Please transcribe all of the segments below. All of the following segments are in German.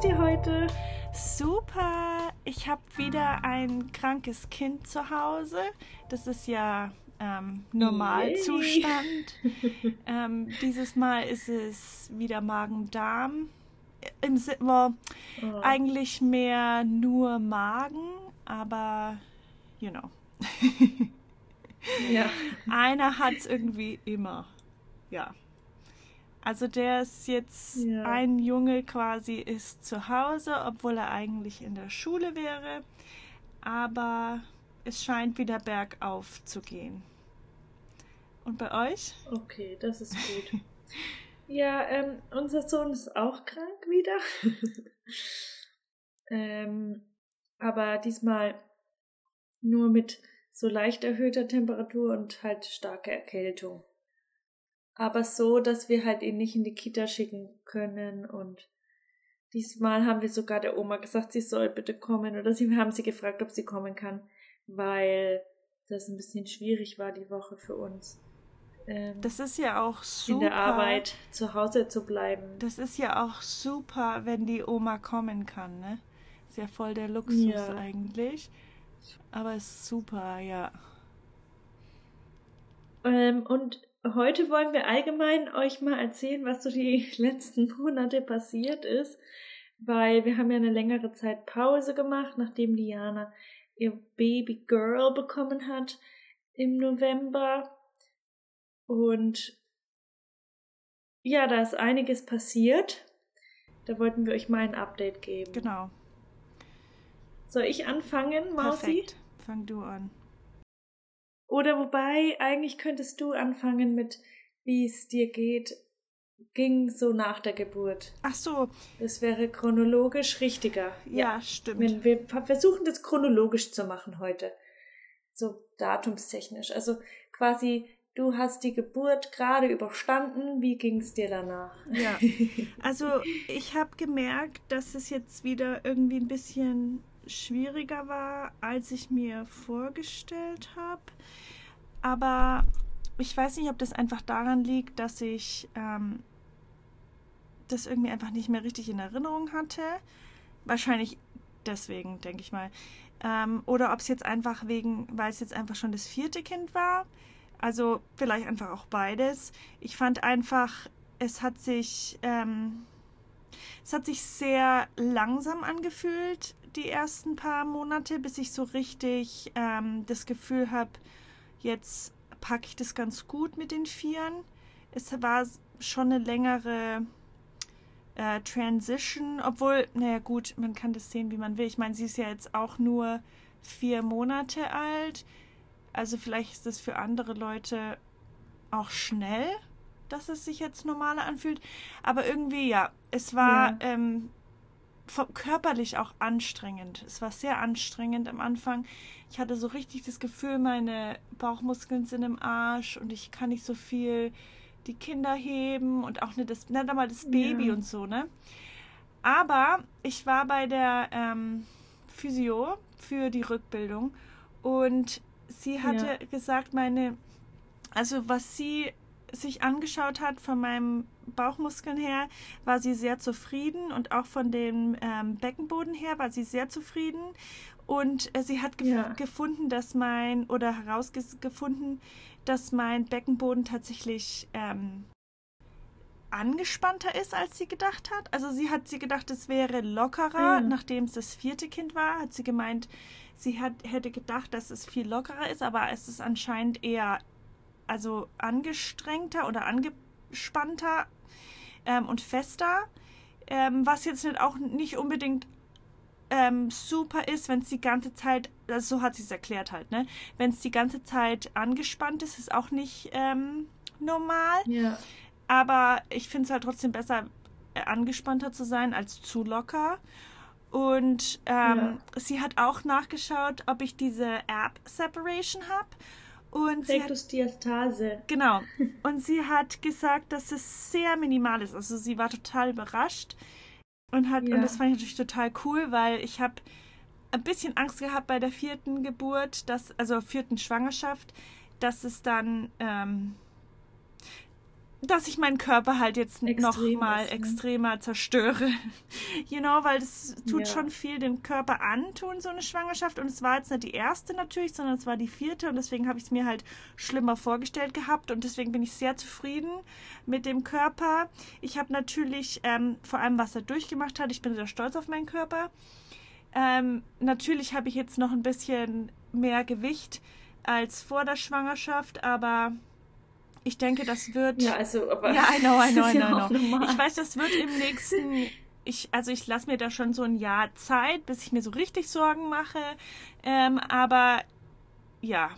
dir heute? Super. Ich habe wieder ein krankes Kind zu Hause. Das ist ja ähm, Normalzustand. ähm, dieses Mal ist es wieder Magen-Darm. Im well, oh. eigentlich mehr nur Magen, aber you know. ja. Einer hat es irgendwie immer. Ja. Also der ist jetzt ja. ein Junge quasi ist zu Hause, obwohl er eigentlich in der Schule wäre. Aber es scheint wieder bergauf zu gehen. Und bei euch? Okay, das ist gut. ja, ähm, unser Sohn ist auch krank wieder. ähm, aber diesmal nur mit so leicht erhöhter Temperatur und halt starke Erkältung aber so, dass wir halt ihn nicht in die Kita schicken können und diesmal haben wir sogar der Oma gesagt, sie soll bitte kommen oder sie haben sie gefragt, ob sie kommen kann, weil das ein bisschen schwierig war die Woche für uns. Ähm, das ist ja auch super. In der Arbeit zu Hause zu bleiben. Das ist ja auch super, wenn die Oma kommen kann, ne? Ist ja voll der Luxus ja. eigentlich. Aber ist super, ja. Ähm, und Heute wollen wir allgemein euch mal erzählen, was so die letzten Monate passiert ist, weil wir haben ja eine längere Zeit Pause gemacht, nachdem Diana ihr Baby Girl bekommen hat im November. Und ja, da ist einiges passiert. Da wollten wir euch mal ein Update geben. Genau. Soll ich anfangen, Mausi? Perfekt. Fang du an. Oder wobei, eigentlich könntest du anfangen mit, wie es dir geht, ging so nach der Geburt. Ach so. Das wäre chronologisch richtiger. Ja, ja. stimmt. Wir versuchen das chronologisch zu machen heute. So datumstechnisch. Also quasi, du hast die Geburt gerade überstanden. Wie ging es dir danach? Ja. Also ich habe gemerkt, dass es jetzt wieder irgendwie ein bisschen schwieriger war, als ich mir vorgestellt habe. Aber ich weiß nicht, ob das einfach daran liegt, dass ich ähm, das irgendwie einfach nicht mehr richtig in Erinnerung hatte. Wahrscheinlich deswegen, denke ich mal. Ähm, oder ob es jetzt einfach wegen, weil es jetzt einfach schon das vierte Kind war. Also vielleicht einfach auch beides. Ich fand einfach, es hat sich, ähm, es hat sich sehr langsam angefühlt, die ersten paar Monate, bis ich so richtig ähm, das Gefühl habe, jetzt packe ich das ganz gut mit den Vieren. Es war schon eine längere äh, Transition, obwohl, naja gut, man kann das sehen, wie man will. Ich meine, sie ist ja jetzt auch nur vier Monate alt. Also vielleicht ist das für andere Leute auch schnell, dass es sich jetzt normaler anfühlt. Aber irgendwie, ja, es war ja. ähm, körperlich auch anstrengend. Es war sehr anstrengend am Anfang. Ich hatte so richtig das Gefühl, meine Bauchmuskeln sind im Arsch und ich kann nicht so viel die Kinder heben und auch nicht, das, nicht einmal das Baby ja. und so, ne? Aber ich war bei der ähm, Physio für die Rückbildung und sie hatte ja. gesagt, meine, also was sie sich angeschaut hat von meinem Bauchmuskeln her, war sie sehr zufrieden und auch von dem ähm, Beckenboden her war sie sehr zufrieden. Und äh, sie hat gef ja. gefunden, dass mein, oder herausgefunden, dass mein Beckenboden tatsächlich ähm, angespannter ist, als sie gedacht hat. Also sie hat sie gedacht, es wäre lockerer, mhm. nachdem es das vierte Kind war, hat sie gemeint, sie hat, hätte gedacht, dass es viel lockerer ist, aber es ist anscheinend eher also angestrengter oder angespannter ähm, und fester, ähm, was jetzt nicht auch nicht unbedingt ähm, super ist, wenn es die ganze Zeit, also so hat sie es erklärt halt, ne? Wenn es die ganze Zeit angespannt ist, ist auch nicht ähm, normal. Ja. Aber ich finde es halt trotzdem besser, äh, angespannter zu sein als zu locker. Und ähm, ja. sie hat auch nachgeschaut, ob ich diese App Separation habe. Und Rektusdiastase. Genau. Und sie hat gesagt, dass es sehr minimal ist. Also sie war total überrascht und hat ja. und das fand ich natürlich total cool, weil ich habe ein bisschen Angst gehabt bei der vierten Geburt, dass also vierten Schwangerschaft, dass es dann ähm, dass ich meinen Körper halt jetzt Extrem noch mal ist, ne? extremer zerstöre. You know, weil das tut ja. schon viel dem Körper antun, so eine Schwangerschaft. Und es war jetzt nicht die erste natürlich, sondern es war die vierte. Und deswegen habe ich es mir halt schlimmer vorgestellt gehabt. Und deswegen bin ich sehr zufrieden mit dem Körper. Ich habe natürlich ähm, vor allem, was er durchgemacht hat, ich bin sehr stolz auf meinen Körper. Ähm, natürlich habe ich jetzt noch ein bisschen mehr Gewicht als vor der Schwangerschaft, aber ich denke, das wird. Ja, also, aber. Ja, I know, I know, I know, I know. Ich weiß, das wird im nächsten. Ich, also ich lasse mir da schon so ein Jahr Zeit, bis ich mir so richtig Sorgen mache. Ähm, aber ja,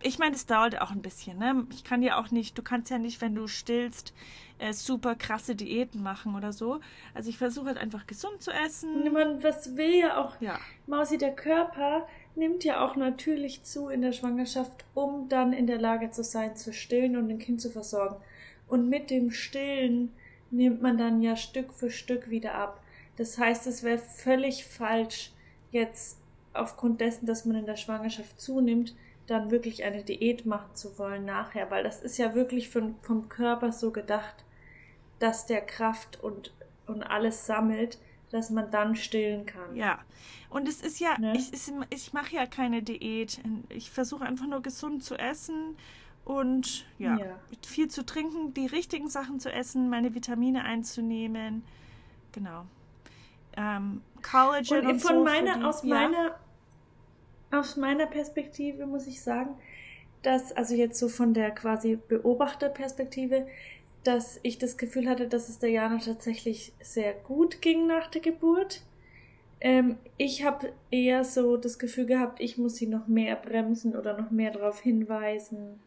ich meine, es dauert auch ein bisschen. Ne? Ich kann ja auch nicht, du kannst ja nicht, wenn du stillst, äh, super krasse Diäten machen oder so. Also ich versuche halt einfach gesund zu essen. Man, was will ja auch, ja. Mausi, der Körper nimmt ja auch natürlich zu in der Schwangerschaft, um dann in der Lage zu sein, zu stillen und ein Kind zu versorgen. Und mit dem Stillen nimmt man dann ja Stück für Stück wieder ab. Das heißt, es wäre völlig falsch, jetzt aufgrund dessen, dass man in der Schwangerschaft zunimmt, dann wirklich eine Diät machen zu wollen nachher, weil das ist ja wirklich vom, vom Körper so gedacht, dass der Kraft und, und alles sammelt, dass man dann stillen kann. Ja. Und es ist ja, ne? ich, ich mache ja keine Diät. Ich versuche einfach nur gesund zu essen und ja, ja, viel zu trinken, die richtigen Sachen zu essen, meine Vitamine einzunehmen. Genau. Ähm, Collagen und, und von so meiner, die, aus ja. meiner aus meiner Perspektive muss ich sagen, dass, also jetzt so von der quasi Beobachterperspektive, dass ich das Gefühl hatte, dass es der Jana tatsächlich sehr gut ging nach der Geburt. Ähm, ich habe eher so das Gefühl gehabt, ich muss sie noch mehr bremsen oder noch mehr darauf hinweisen.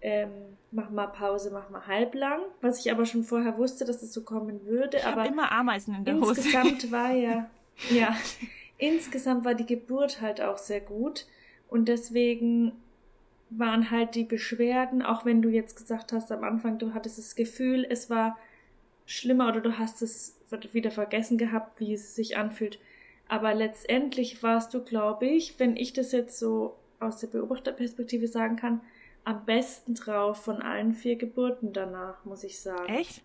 Ähm, mach mal Pause, mach mal halblang. Was ich aber schon vorher wusste, dass es so kommen würde. Ich aber immer Ameisen in der Hose. Insgesamt war ja, ja, insgesamt war die Geburt halt auch sehr gut und deswegen waren halt die Beschwerden, auch wenn du jetzt gesagt hast am Anfang, du hattest das Gefühl, es war schlimmer oder du hast es wieder vergessen gehabt, wie es sich anfühlt. Aber letztendlich warst du, glaube ich, wenn ich das jetzt so aus der Beobachterperspektive sagen kann, am besten drauf von allen vier Geburten danach, muss ich sagen. Echt?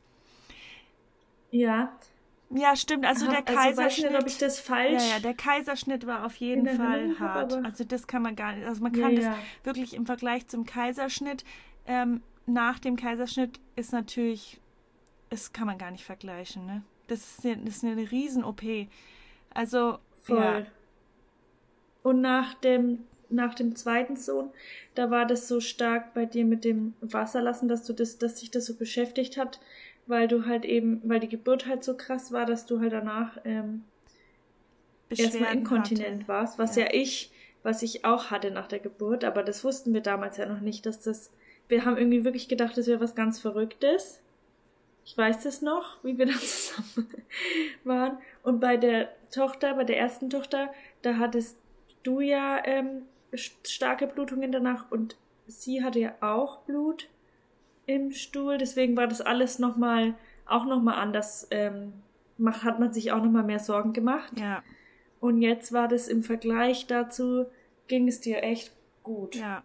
Ja, ja, stimmt. Also der also, Kaiserschnitt. Nicht, ob ich das falsch. Ja, ja, der Kaiserschnitt war auf jeden Fall hart. Habe, also das kann man gar nicht. Also man kann ja, das ja. wirklich im Vergleich zum Kaiserschnitt. Ähm, nach dem Kaiserschnitt ist natürlich, das kann man gar nicht vergleichen. Ne? Das ist eine, das ist eine Riesen-OP. Also voll. Ja. Und nach dem nach dem zweiten Sohn, da war das so stark bei dir mit dem Wasserlassen, dass du das, dass sich das so beschäftigt hat, weil du halt eben, weil die Geburt halt so krass war, dass du halt danach ähm, erstmal inkontinent hatte. warst, was ja. ja ich, was ich auch hatte nach der Geburt, aber das wussten wir damals ja noch nicht, dass das, wir haben irgendwie wirklich gedacht, das wäre was ganz Verrücktes. Ich weiß das noch, wie wir da zusammen waren. Und bei der Tochter, bei der ersten Tochter, da hattest du ja ähm, starke Blutungen danach und sie hatte ja auch Blut im Stuhl. Deswegen war das alles nochmal, auch nochmal anders. Ähm, macht, hat man sich auch nochmal mehr Sorgen gemacht. Ja. Und jetzt war das im Vergleich dazu, ging es dir echt gut. Ja.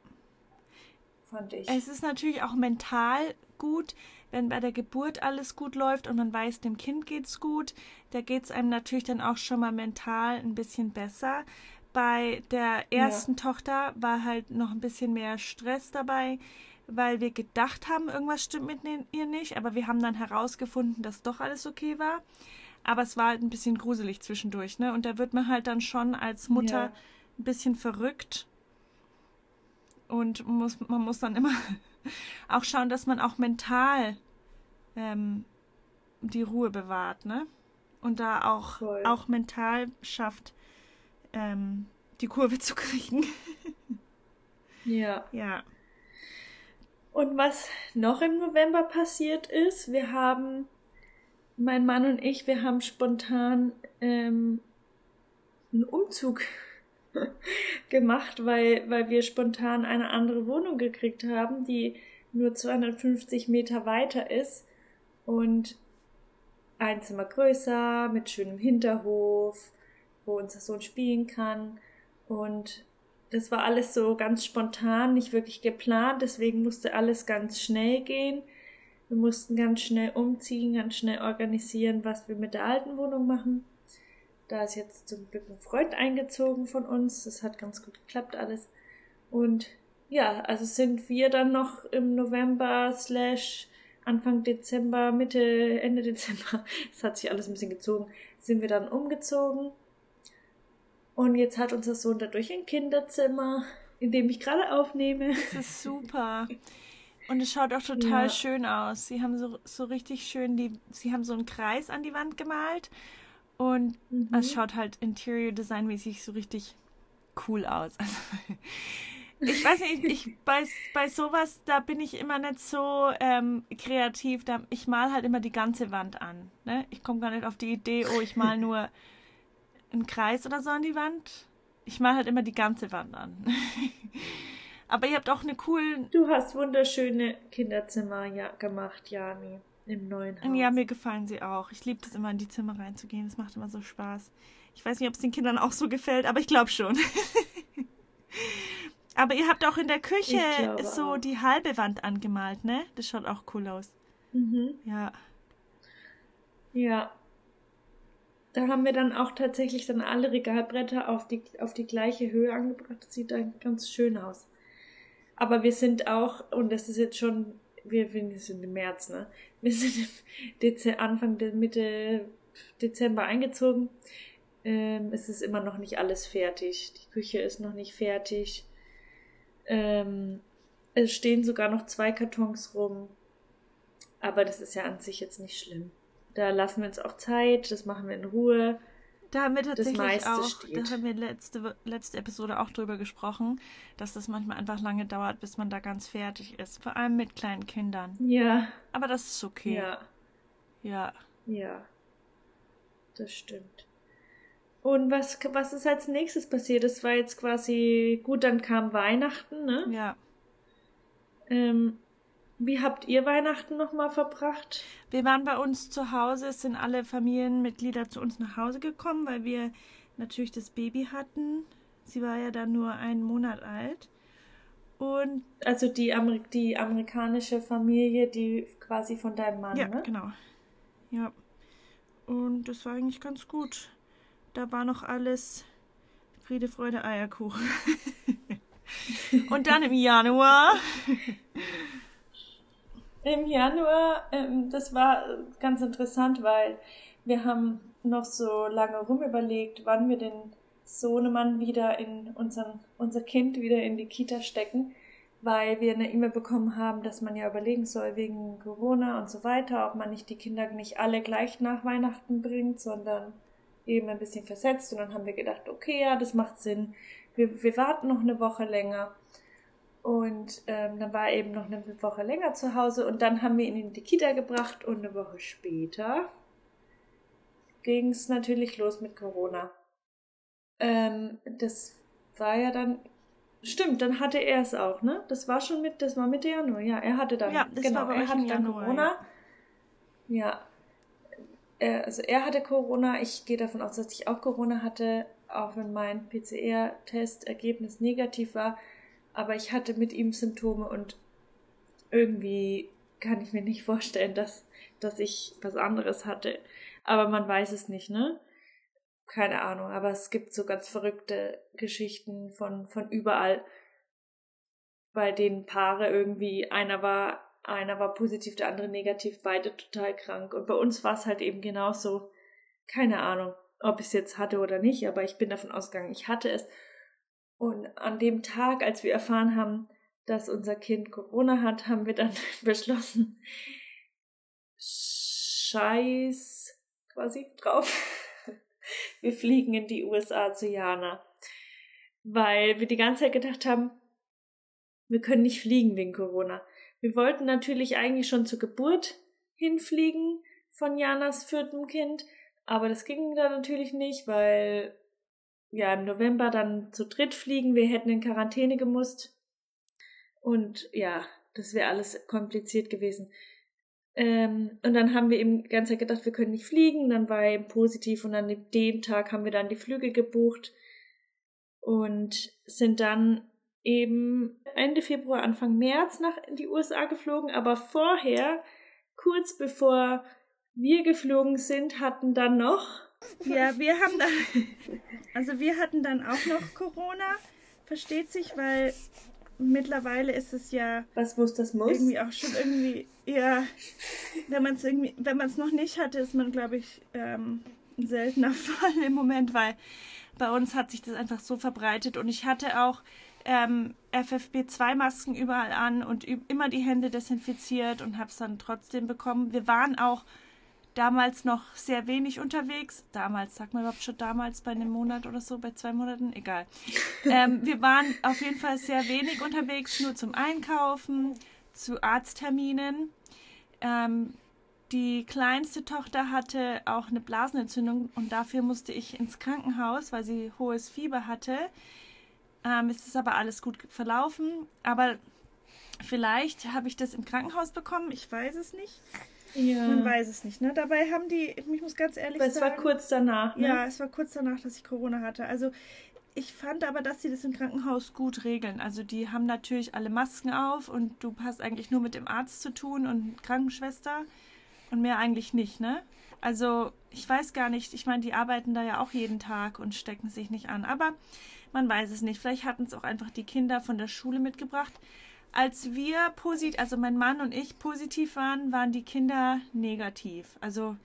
Fand ich. Es ist natürlich auch mental gut, wenn bei der Geburt alles gut läuft und man weiß, dem Kind geht's gut. Da geht's einem natürlich dann auch schon mal mental ein bisschen besser. Bei der ersten ja. Tochter war halt noch ein bisschen mehr Stress dabei weil wir gedacht haben, irgendwas stimmt mit ihr nicht, aber wir haben dann herausgefunden, dass doch alles okay war. Aber es war halt ein bisschen gruselig zwischendurch, ne? Und da wird man halt dann schon als Mutter ja. ein bisschen verrückt. Und muss, man muss dann immer auch schauen, dass man auch mental ähm, die Ruhe bewahrt, ne? Und da auch, auch mental schafft, ähm, die Kurve zu kriegen. ja. Ja. Und was noch im November passiert ist, wir haben, mein Mann und ich, wir haben spontan ähm, einen Umzug gemacht, weil, weil wir spontan eine andere Wohnung gekriegt haben, die nur 250 Meter weiter ist und ein Zimmer größer, mit schönem Hinterhof, wo unser Sohn spielen kann. Und das war alles so ganz spontan, nicht wirklich geplant, deswegen musste alles ganz schnell gehen. Wir mussten ganz schnell umziehen, ganz schnell organisieren, was wir mit der alten Wohnung machen. Da ist jetzt zum Glück ein Freund eingezogen von uns. Das hat ganz gut geklappt alles. Und ja, also sind wir dann noch im November slash Anfang Dezember, Mitte, Ende Dezember, es hat sich alles ein bisschen gezogen, sind wir dann umgezogen. Und jetzt hat unser Sohn dadurch ein Kinderzimmer, in dem ich gerade aufnehme. Das ist super. Und es schaut auch total ja. schön aus. Sie haben so, so richtig schön die, sie haben so einen Kreis an die Wand gemalt und mhm. es schaut halt Interior Design mäßig so richtig cool aus. Also, ich weiß nicht, ich, bei, bei sowas, da bin ich immer nicht so ähm, kreativ. Da, ich mal halt immer die ganze Wand an. Ne? Ich komme gar nicht auf die Idee, oh, ich mal nur einen Kreis oder so an die Wand. Ich mal halt immer die ganze Wand an. Aber ihr habt auch eine coole. Du hast wunderschöne Kinderzimmer ja, gemacht, Jani, im neuen Haus. Ja, mir gefallen sie auch. Ich liebe das immer, in die Zimmer reinzugehen. Das macht immer so Spaß. Ich weiß nicht, ob es den Kindern auch so gefällt, aber ich glaube schon. Aber ihr habt auch in der Küche so auch. die halbe Wand angemalt, ne? Das schaut auch cool aus. Mhm. Ja. Ja. Da haben wir dann auch tatsächlich dann alle Regalbretter auf die, auf die gleiche Höhe angebracht. Das sieht dann ganz schön aus. Aber wir sind auch, und das ist jetzt schon, wir, wir sind im März, ne? Wir sind im Dezember, Anfang der Mitte Dezember eingezogen. Ähm, es ist immer noch nicht alles fertig. Die Küche ist noch nicht fertig. Ähm, es stehen sogar noch zwei Kartons rum. Aber das ist ja an sich jetzt nicht schlimm. Da lassen wir uns auch Zeit, das machen wir in Ruhe. Da haben wir tatsächlich auch, steht. da haben wir letzte, letzte Episode auch drüber gesprochen, dass das manchmal einfach lange dauert, bis man da ganz fertig ist. Vor allem mit kleinen Kindern. Ja. Aber das ist okay. Ja. Ja. Ja. Das stimmt. Und was, was ist als nächstes passiert? Das war jetzt quasi, gut, dann kam Weihnachten, ne? Ja. Ähm, wie habt ihr Weihnachten nochmal verbracht? Wir waren bei uns zu Hause, es sind alle Familienmitglieder zu uns nach Hause gekommen, weil wir natürlich das Baby hatten. Sie war ja dann nur einen Monat alt. Und also die, Amer die amerikanische Familie, die quasi von deinem Mann, ja, ne? genau. Ja. Und das war eigentlich ganz gut. Da war noch alles Friede, Freude, Eierkuchen. Und dann im Januar. Im Januar, ähm, das war ganz interessant, weil wir haben noch so lange rumüberlegt, wann wir den Sohnemann wieder in unseren, unser Kind wieder in die Kita stecken, weil wir eine E-Mail bekommen haben, dass man ja überlegen soll wegen Corona und so weiter, ob man nicht die Kinder nicht alle gleich nach Weihnachten bringt, sondern eben ein bisschen versetzt und dann haben wir gedacht, okay, ja, das macht Sinn. Wir, wir warten noch eine Woche länger. Und ähm, dann war er eben noch eine Woche länger zu Hause und dann haben wir ihn in die Kita gebracht und eine Woche später ging es natürlich los mit Corona. Ähm, das war ja dann, stimmt, dann hatte er es auch, ne? Das war schon mit, das war Mitte Januar, ja, er hatte dann, ja, das genau, er hatte dann Januar, Corona. Ja. ja, äh, also er hatte Corona. Ich gehe davon aus, dass ich auch Corona hatte, auch wenn mein PCR-Testergebnis negativ war. Aber ich hatte mit ihm Symptome und irgendwie kann ich mir nicht vorstellen, dass, dass ich was anderes hatte. Aber man weiß es nicht, ne? Keine Ahnung. Aber es gibt so ganz verrückte Geschichten von, von überall, bei denen Paare irgendwie, einer war einer war positiv, der andere negativ, beide total krank. Und bei uns war es halt eben genauso. Keine Ahnung, ob ich es jetzt hatte oder nicht, aber ich bin davon ausgegangen, ich hatte es. Und an dem Tag, als wir erfahren haben, dass unser Kind Corona hat, haben wir dann beschlossen, Scheiß quasi drauf. Wir fliegen in die USA zu Jana. Weil wir die ganze Zeit gedacht haben, wir können nicht fliegen wegen Corona. Wir wollten natürlich eigentlich schon zur Geburt hinfliegen von Janas viertem Kind, aber das ging da natürlich nicht, weil ja im November dann zu dritt fliegen, wir hätten in Quarantäne gemusst. Und ja, das wäre alles kompliziert gewesen. Ähm, und dann haben wir eben die ganze Zeit gedacht, wir können nicht fliegen. Dann war eben positiv und an dem Tag haben wir dann die Flüge gebucht und sind dann eben Ende Februar, Anfang März nach in die USA geflogen, aber vorher kurz bevor wir geflogen sind, hatten dann noch. Ja, wir haben dann, also wir hatten dann auch noch Corona, versteht sich, weil mittlerweile ist es ja. Was muss, das muss? Irgendwie auch schon irgendwie, ja, wenn man es irgendwie, wenn man es noch nicht hatte, ist man, glaube ich, ähm, ein seltener Fall im Moment, weil bei uns hat sich das einfach so verbreitet und ich hatte auch ähm, FFP2-Masken überall an und immer die Hände desinfiziert und habe es dann trotzdem bekommen. Wir waren auch damals noch sehr wenig unterwegs. Damals, sagt man überhaupt schon damals bei einem Monat oder so, bei zwei Monaten? Egal. Ähm, wir waren auf jeden Fall sehr wenig unterwegs, nur zum Einkaufen, zu Arztterminen. Ähm, die kleinste Tochter hatte auch eine Blasenentzündung und dafür musste ich ins Krankenhaus, weil sie hohes Fieber hatte. Ähm, es ist aber alles gut verlaufen. Aber vielleicht habe ich das im Krankenhaus bekommen. Ich weiß es nicht. Ja. Man weiß es nicht. Ne? Dabei haben die, ich muss ganz ehrlich aber sagen. Es war kurz danach. Ne? Ja, es war kurz danach, dass ich Corona hatte. Also ich fand aber, dass sie das im Krankenhaus gut regeln. Also die haben natürlich alle Masken auf und du hast eigentlich nur mit dem Arzt zu tun und Krankenschwester und mehr eigentlich nicht, ne? Also ich weiß gar nicht, ich meine, die arbeiten da ja auch jeden Tag und stecken sich nicht an. Aber man weiß es nicht. Vielleicht hatten es auch einfach die Kinder von der Schule mitgebracht. Als wir positiv, also mein Mann und ich positiv waren, waren die Kinder negativ. Also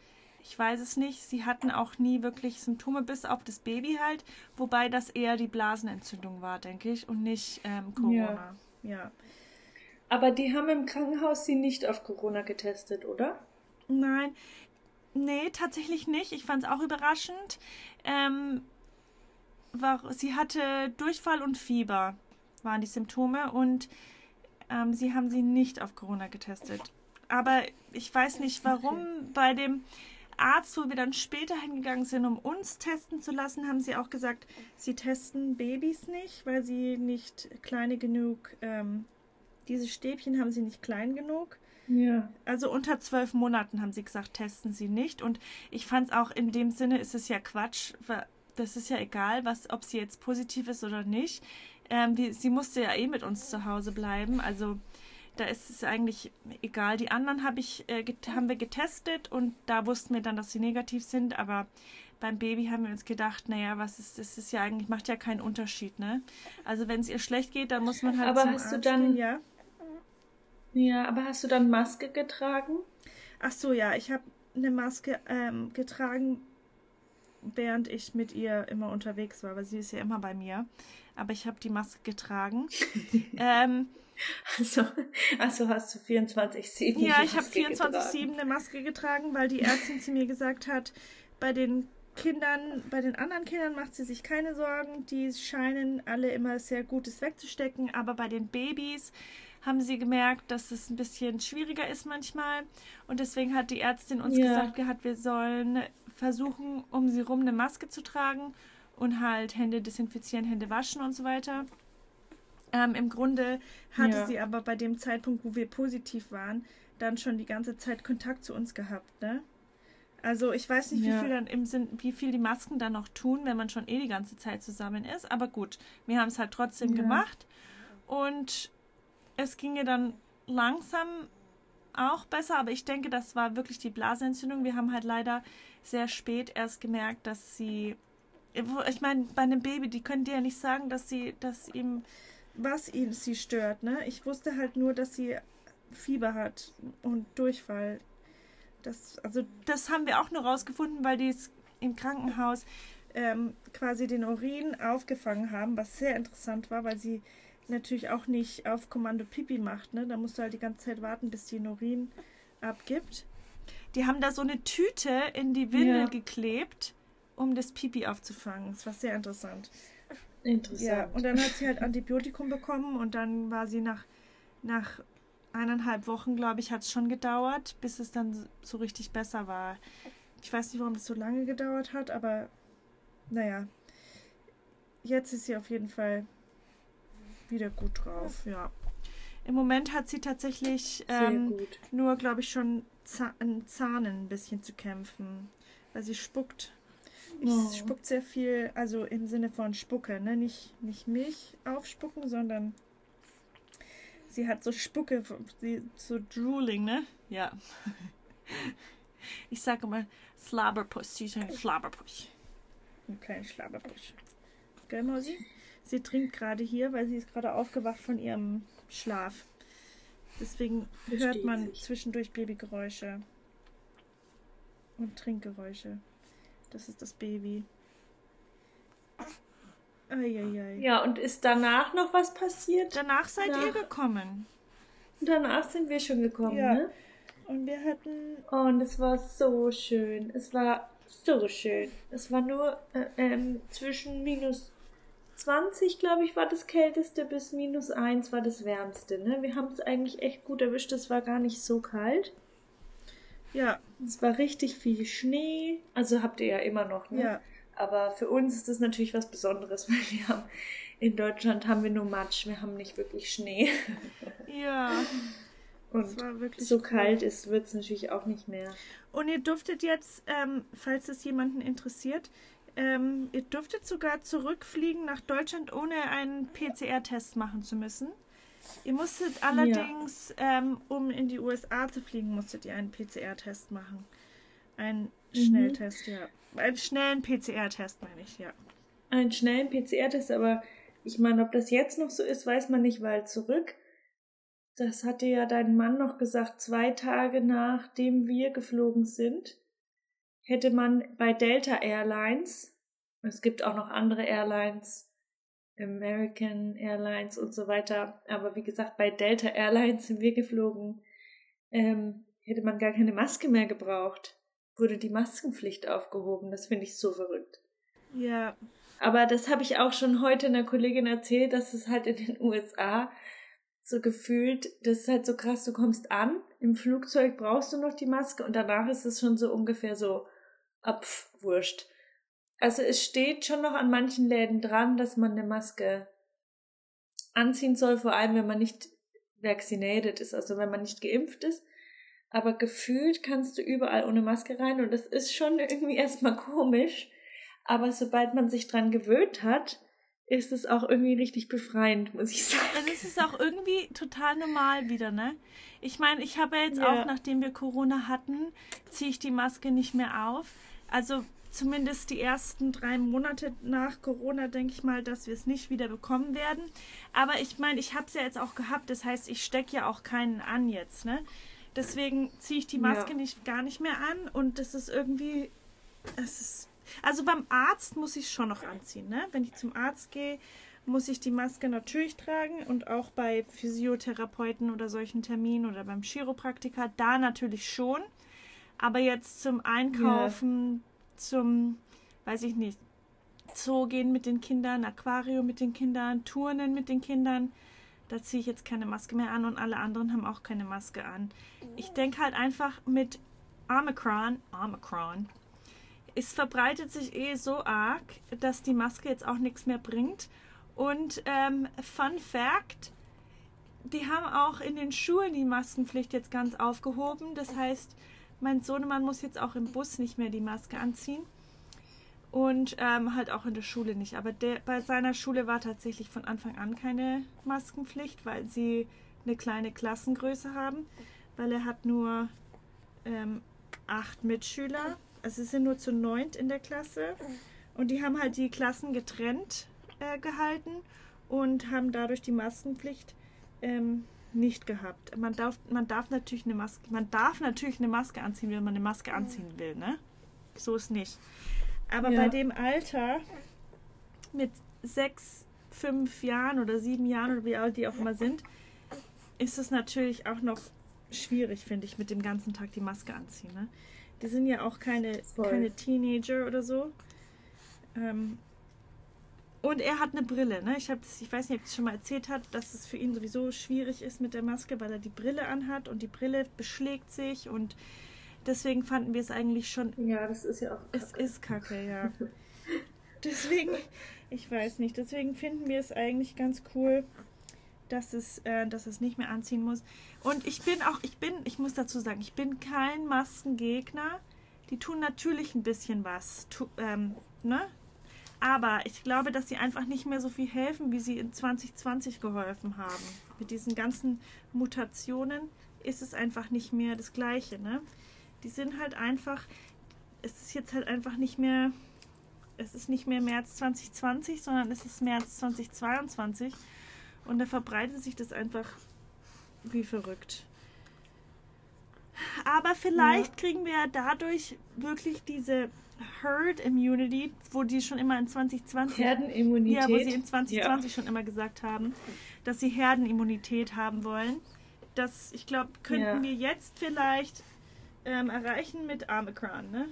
ich weiß es nicht. Sie hatten auch nie wirklich Symptome, bis auf das Baby halt, wobei das eher die Blasenentzündung war, denke ich, und nicht ähm, Corona. Ja. ja. Aber die haben im Krankenhaus sie nicht auf Corona getestet, oder? Nein. Nee, tatsächlich nicht. Ich fand es auch überraschend. Ähm, war, sie hatte Durchfall und Fieber, waren die Symptome, und ähm, sie haben sie nicht auf Corona getestet. Aber ich weiß nicht, warum bei dem Arzt, wo wir dann später hingegangen sind, um uns testen zu lassen, haben sie auch gesagt, sie testen Babys nicht, weil sie nicht kleine genug, ähm, diese Stäbchen haben sie nicht klein genug. Ja. Also unter zwölf Monaten haben sie gesagt, testen sie nicht. Und ich fand es auch in dem Sinne ist es ja Quatsch. Das ist ja egal, was, ob sie jetzt positiv ist oder nicht. Ähm, die, sie musste ja eh mit uns zu Hause bleiben. Also da ist es eigentlich egal. Die anderen hab ich, äh, haben wir getestet und da wussten wir dann, dass sie negativ sind. Aber beim Baby haben wir uns gedacht, naja, was ist, das ist ja eigentlich, macht ja keinen Unterschied, ne? Also wenn es ihr schlecht geht, dann muss man halt. Aber hast Arzt du dann, gehen, ja? Ja, aber hast du dann Maske getragen? Ach so, ja, ich habe eine Maske ähm, getragen, während ich mit ihr immer unterwegs war, weil sie ist ja immer bei mir. Aber ich habe die Maske getragen. ähm, also, also hast du 24-7 Ja, ich habe 24-7 eine Maske getragen, weil die Ärztin zu mir gesagt hat, bei den Kindern, bei den anderen Kindern macht sie sich keine Sorgen. Die scheinen alle immer sehr Gutes wegzustecken, aber bei den Babys haben sie gemerkt, dass es ein bisschen schwieriger ist manchmal. Und deswegen hat die Ärztin uns ja. gesagt gehabt, wir sollen versuchen, um sie rum eine Maske zu tragen und halt Hände desinfizieren, Hände waschen und so weiter. Ähm, Im Grunde hatte ja. sie aber bei dem Zeitpunkt, wo wir positiv waren, dann schon die ganze Zeit Kontakt zu uns gehabt, ne? Also ich weiß nicht, ja. wie viel dann im Sinn, wie viel die Masken dann noch tun, wenn man schon eh die ganze Zeit zusammen ist. Aber gut, wir haben es halt trotzdem ja. gemacht. Und es ginge dann langsam auch besser, aber ich denke, das war wirklich die Blasenentzündung. Wir haben halt leider sehr spät erst gemerkt, dass sie. Ich meine, bei einem Baby, die können dir ja nicht sagen, dass sie, dass ihm was ihn sie stört, ne? Ich wusste halt nur, dass sie Fieber hat und Durchfall. Das, also das haben wir auch nur rausgefunden, weil die im Krankenhaus ähm, quasi den Urin aufgefangen haben, was sehr interessant war, weil sie natürlich auch nicht auf Kommando Pipi macht. Ne? Da musst du halt die ganze Zeit warten, bis die Urin abgibt. Die haben da so eine Tüte in die Windel ja. geklebt, um das Pipi aufzufangen. Das war sehr interessant. Interessant. Ja, und dann hat sie halt Antibiotikum bekommen und dann war sie nach, nach eineinhalb Wochen, glaube ich, hat es schon gedauert, bis es dann so richtig besser war. Ich weiß nicht, warum es so lange gedauert hat, aber naja. Jetzt ist sie auf jeden Fall wieder gut drauf, ja. Im Moment hat sie tatsächlich ähm, nur, glaube ich, schon an Zahnen ein bisschen zu kämpfen, weil sie spuckt. Oh. Ich spuckt sehr viel, also im Sinne von Spucke, ne? Nicht, nicht Milch aufspucken, sondern Sie hat so Spucke, so drooling, ne? Ja. Ich sage mal Slabberpuss. Sie ist ein Schlabberpuss. Ein kleiner Schlabberpuss. Gell, Mausi? Sie trinkt gerade hier, weil sie ist gerade aufgewacht von ihrem Schlaf. Deswegen Versteht hört man sich. zwischendurch Babygeräusche. Und Trinkgeräusche. Das ist das Baby. Eieiei. Ja, und ist danach noch was passiert? Danach seid Nach... ihr gekommen. Danach sind wir schon gekommen, ja. ne? Und wir hatten. Und es war so schön. Es war so schön. Es war nur äh, ähm, zwischen minus 20, glaube ich, war das kälteste, bis minus 1 war das wärmste. Ne? Wir haben es eigentlich echt gut erwischt. Es war gar nicht so kalt. Ja. Es war richtig viel Schnee. Also habt ihr ja immer noch, ne? Ja. Aber für uns ist das natürlich was Besonderes, weil wir haben in Deutschland haben wir nur Matsch, wir haben nicht wirklich Schnee. Ja. Und so cool. kalt ist, wird es natürlich auch nicht mehr. Und ihr dürftet jetzt, ähm, falls es jemanden interessiert, ähm, ihr dürftet sogar zurückfliegen nach Deutschland, ohne einen PCR-Test machen zu müssen. Ihr musstet allerdings, ja. ähm, um in die USA zu fliegen, musstet ihr einen PCR-Test machen. Einen mhm. Schnelltest, ja. Einen schnellen PCR-Test, meine ich, ja. Einen schnellen PCR-Test, aber ich meine, ob das jetzt noch so ist, weiß man nicht, weil zurück, das hatte ja dein Mann noch gesagt, zwei Tage nachdem wir geflogen sind, hätte man bei Delta Airlines, es gibt auch noch andere Airlines, American Airlines und so weiter, aber wie gesagt, bei Delta Airlines sind wir geflogen, ähm, hätte man gar keine Maske mehr gebraucht. Wurde die Maskenpflicht aufgehoben. Das finde ich so verrückt. Ja. Aber das habe ich auch schon heute einer Kollegin erzählt, dass es halt in den USA so gefühlt, das ist halt so krass, du kommst an, im Flugzeug brauchst du noch die Maske und danach ist es schon so ungefähr so, abwurscht. Also es steht schon noch an manchen Läden dran, dass man eine Maske anziehen soll, vor allem wenn man nicht vaccinated ist, also wenn man nicht geimpft ist. Aber gefühlt kannst du überall ohne Maske rein und das ist schon irgendwie erstmal komisch. Aber sobald man sich dran gewöhnt hat, ist es auch irgendwie richtig befreiend, muss ich sagen. Also es ist auch irgendwie total normal wieder, ne? Ich meine, ich habe jetzt ja. auch, nachdem wir Corona hatten, ziehe ich die Maske nicht mehr auf. Also zumindest die ersten drei Monate nach Corona denke ich mal, dass wir es nicht wieder bekommen werden. Aber ich meine, ich habe es ja jetzt auch gehabt. Das heißt, ich stecke ja auch keinen an jetzt. Ne? Deswegen ziehe ich die Maske ja. nicht, gar nicht mehr an. Und das ist irgendwie, es ist, also beim Arzt muss ich es schon noch anziehen. Ne? Wenn ich zum Arzt gehe, muss ich die Maske natürlich tragen und auch bei Physiotherapeuten oder solchen Terminen oder beim Chiropraktiker da natürlich schon. Aber jetzt zum Einkaufen, yeah. zum, weiß ich nicht, Zoo gehen mit den Kindern, Aquarium mit den Kindern, Turnen mit den Kindern, da ziehe ich jetzt keine Maske mehr an und alle anderen haben auch keine Maske an. Ich denke halt einfach mit Omicron, Omicron, es verbreitet sich eh so arg, dass die Maske jetzt auch nichts mehr bringt. Und ähm, Fun Fact, die haben auch in den Schulen die Maskenpflicht jetzt ganz aufgehoben. Das heißt, mein Sohnemann muss jetzt auch im Bus nicht mehr die Maske anziehen. Und ähm, halt auch in der Schule nicht. Aber der, bei seiner Schule war tatsächlich von Anfang an keine Maskenpflicht, weil sie eine kleine Klassengröße haben. Weil er hat nur ähm, acht Mitschüler. Also es sind nur zu neunt in der Klasse. Und die haben halt die Klassen getrennt äh, gehalten und haben dadurch die Maskenpflicht ähm, nicht gehabt. Man darf, man darf natürlich eine Maske, man darf natürlich eine Maske anziehen, wenn man eine Maske anziehen will, ne? So ist nicht. Aber ja. bei dem Alter mit sechs, fünf Jahren oder sieben Jahren oder wie alt die auch immer sind, ist es natürlich auch noch schwierig, finde ich, mit dem ganzen Tag die Maske anziehen. Ne? Die sind ja auch keine, keine Teenager oder so. Ähm, und er hat eine Brille, ne? Ich, ich weiß nicht, ob ich es schon mal erzählt hat, dass es für ihn sowieso schwierig ist mit der Maske, weil er die Brille anhat und die Brille beschlägt sich und deswegen fanden wir es eigentlich schon. Ja, das ist ja auch. Kacke. Es ist kacke, ja. deswegen, ich weiß nicht, deswegen finden wir es eigentlich ganz cool, dass es, äh, dass es nicht mehr anziehen muss. Und ich bin auch, ich bin, ich muss dazu sagen, ich bin kein Maskengegner. Die tun natürlich ein bisschen was, tu, ähm, ne? Aber ich glaube, dass sie einfach nicht mehr so viel helfen, wie sie in 2020 geholfen haben. Mit diesen ganzen Mutationen ist es einfach nicht mehr das Gleiche. Ne? Die sind halt einfach, es ist jetzt halt einfach nicht mehr, es ist nicht mehr März 2020, sondern es ist März 2022. Und da verbreitet sich das einfach wie verrückt. Aber vielleicht ja. kriegen wir ja dadurch wirklich diese Herd Immunity, wo die schon immer in 2020 Herdenimmunität. Ja, wo sie in 2020 ja. schon immer gesagt haben, dass sie Herdenimmunität haben wollen. Das, ich glaube, könnten ja. wir jetzt vielleicht ähm, erreichen mit Omicron, ne?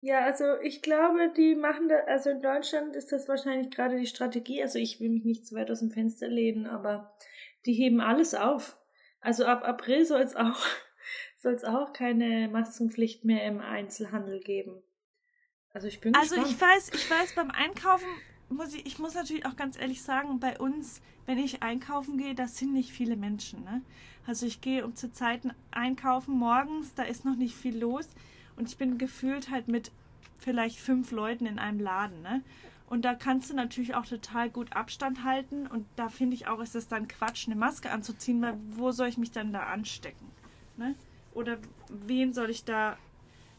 Ja, also ich glaube, die machen da, also in Deutschland ist das wahrscheinlich gerade die Strategie, also ich will mich nicht zu weit aus dem Fenster lehnen, aber die heben alles auf. Also ab April soll es auch, soll es auch keine Maskenpflicht mehr im Einzelhandel geben. Also ich bin Also gespannt. ich weiß, ich weiß, beim Einkaufen muss ich, ich muss natürlich auch ganz ehrlich sagen, bei uns, wenn ich einkaufen gehe, das sind nicht viele Menschen. Ne? Also ich gehe um zu Zeiten einkaufen morgens, da ist noch nicht viel los und ich bin gefühlt halt mit vielleicht fünf Leuten in einem Laden. Ne? Und da kannst du natürlich auch total gut Abstand halten und da finde ich auch, ist es dann Quatsch, eine Maske anzuziehen, weil wo soll ich mich dann da anstecken? Ne? Oder wen soll ich da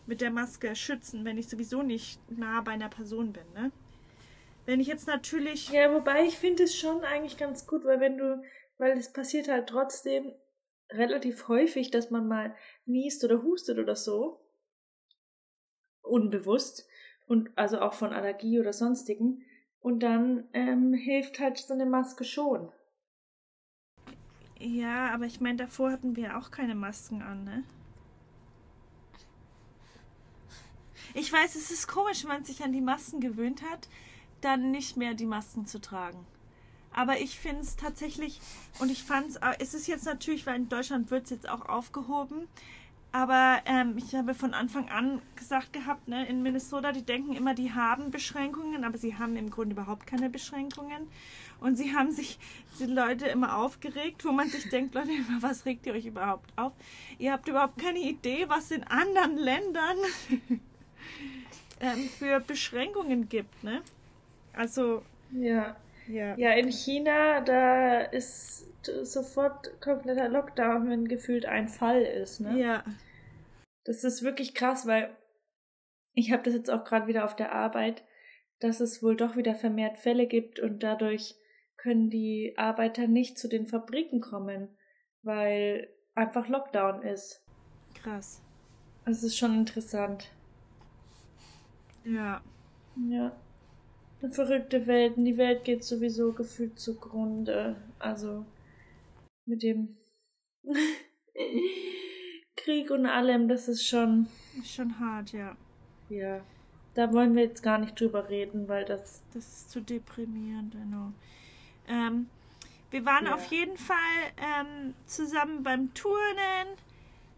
mit der Maske schützen, wenn ich sowieso nicht nah bei einer Person bin, ne? Wenn ich jetzt natürlich. Ja, wobei ich finde es schon eigentlich ganz gut, weil wenn du, weil es passiert halt trotzdem relativ häufig, dass man mal niest oder hustet oder so. Unbewusst. Und also auch von Allergie oder sonstigen. Und dann ähm, hilft halt so eine Maske schon. Ja, aber ich meine, davor hatten wir auch keine Masken an, ne? Ich weiß, es ist komisch, wenn man sich an die Masken gewöhnt hat, dann nicht mehr die Masken zu tragen. Aber ich finde es tatsächlich, und ich fand es, es ist jetzt natürlich, weil in Deutschland wird es jetzt auch aufgehoben, aber ähm, ich habe von Anfang an gesagt gehabt, ne, in Minnesota, die denken immer, die haben Beschränkungen, aber sie haben im Grunde überhaupt keine Beschränkungen. Und sie haben sich die Leute immer aufgeregt, wo man sich denkt, Leute, was regt ihr euch überhaupt auf? Ihr habt überhaupt keine Idee, was in anderen Ländern ähm, für Beschränkungen gibt, ne? Also. Ja. Ja. ja, in China, da ist sofort kompletter Lockdown, wenn gefühlt ein Fall ist, ne? Ja. Das ist wirklich krass, weil ich habe das jetzt auch gerade wieder auf der Arbeit, dass es wohl doch wieder vermehrt Fälle gibt und dadurch können die Arbeiter nicht zu den Fabriken kommen, weil einfach Lockdown ist. Krass. Es ist schon interessant. Ja. Ja. Eine verrückte Welt. Die Welt geht sowieso gefühlt zugrunde. Also mit dem Krieg und allem, das ist schon. Schon hart, ja. Ja. Da wollen wir jetzt gar nicht drüber reden, weil das. Das ist zu deprimierend, genau. Ähm, wir waren ja. auf jeden Fall ähm, zusammen beim Turnen.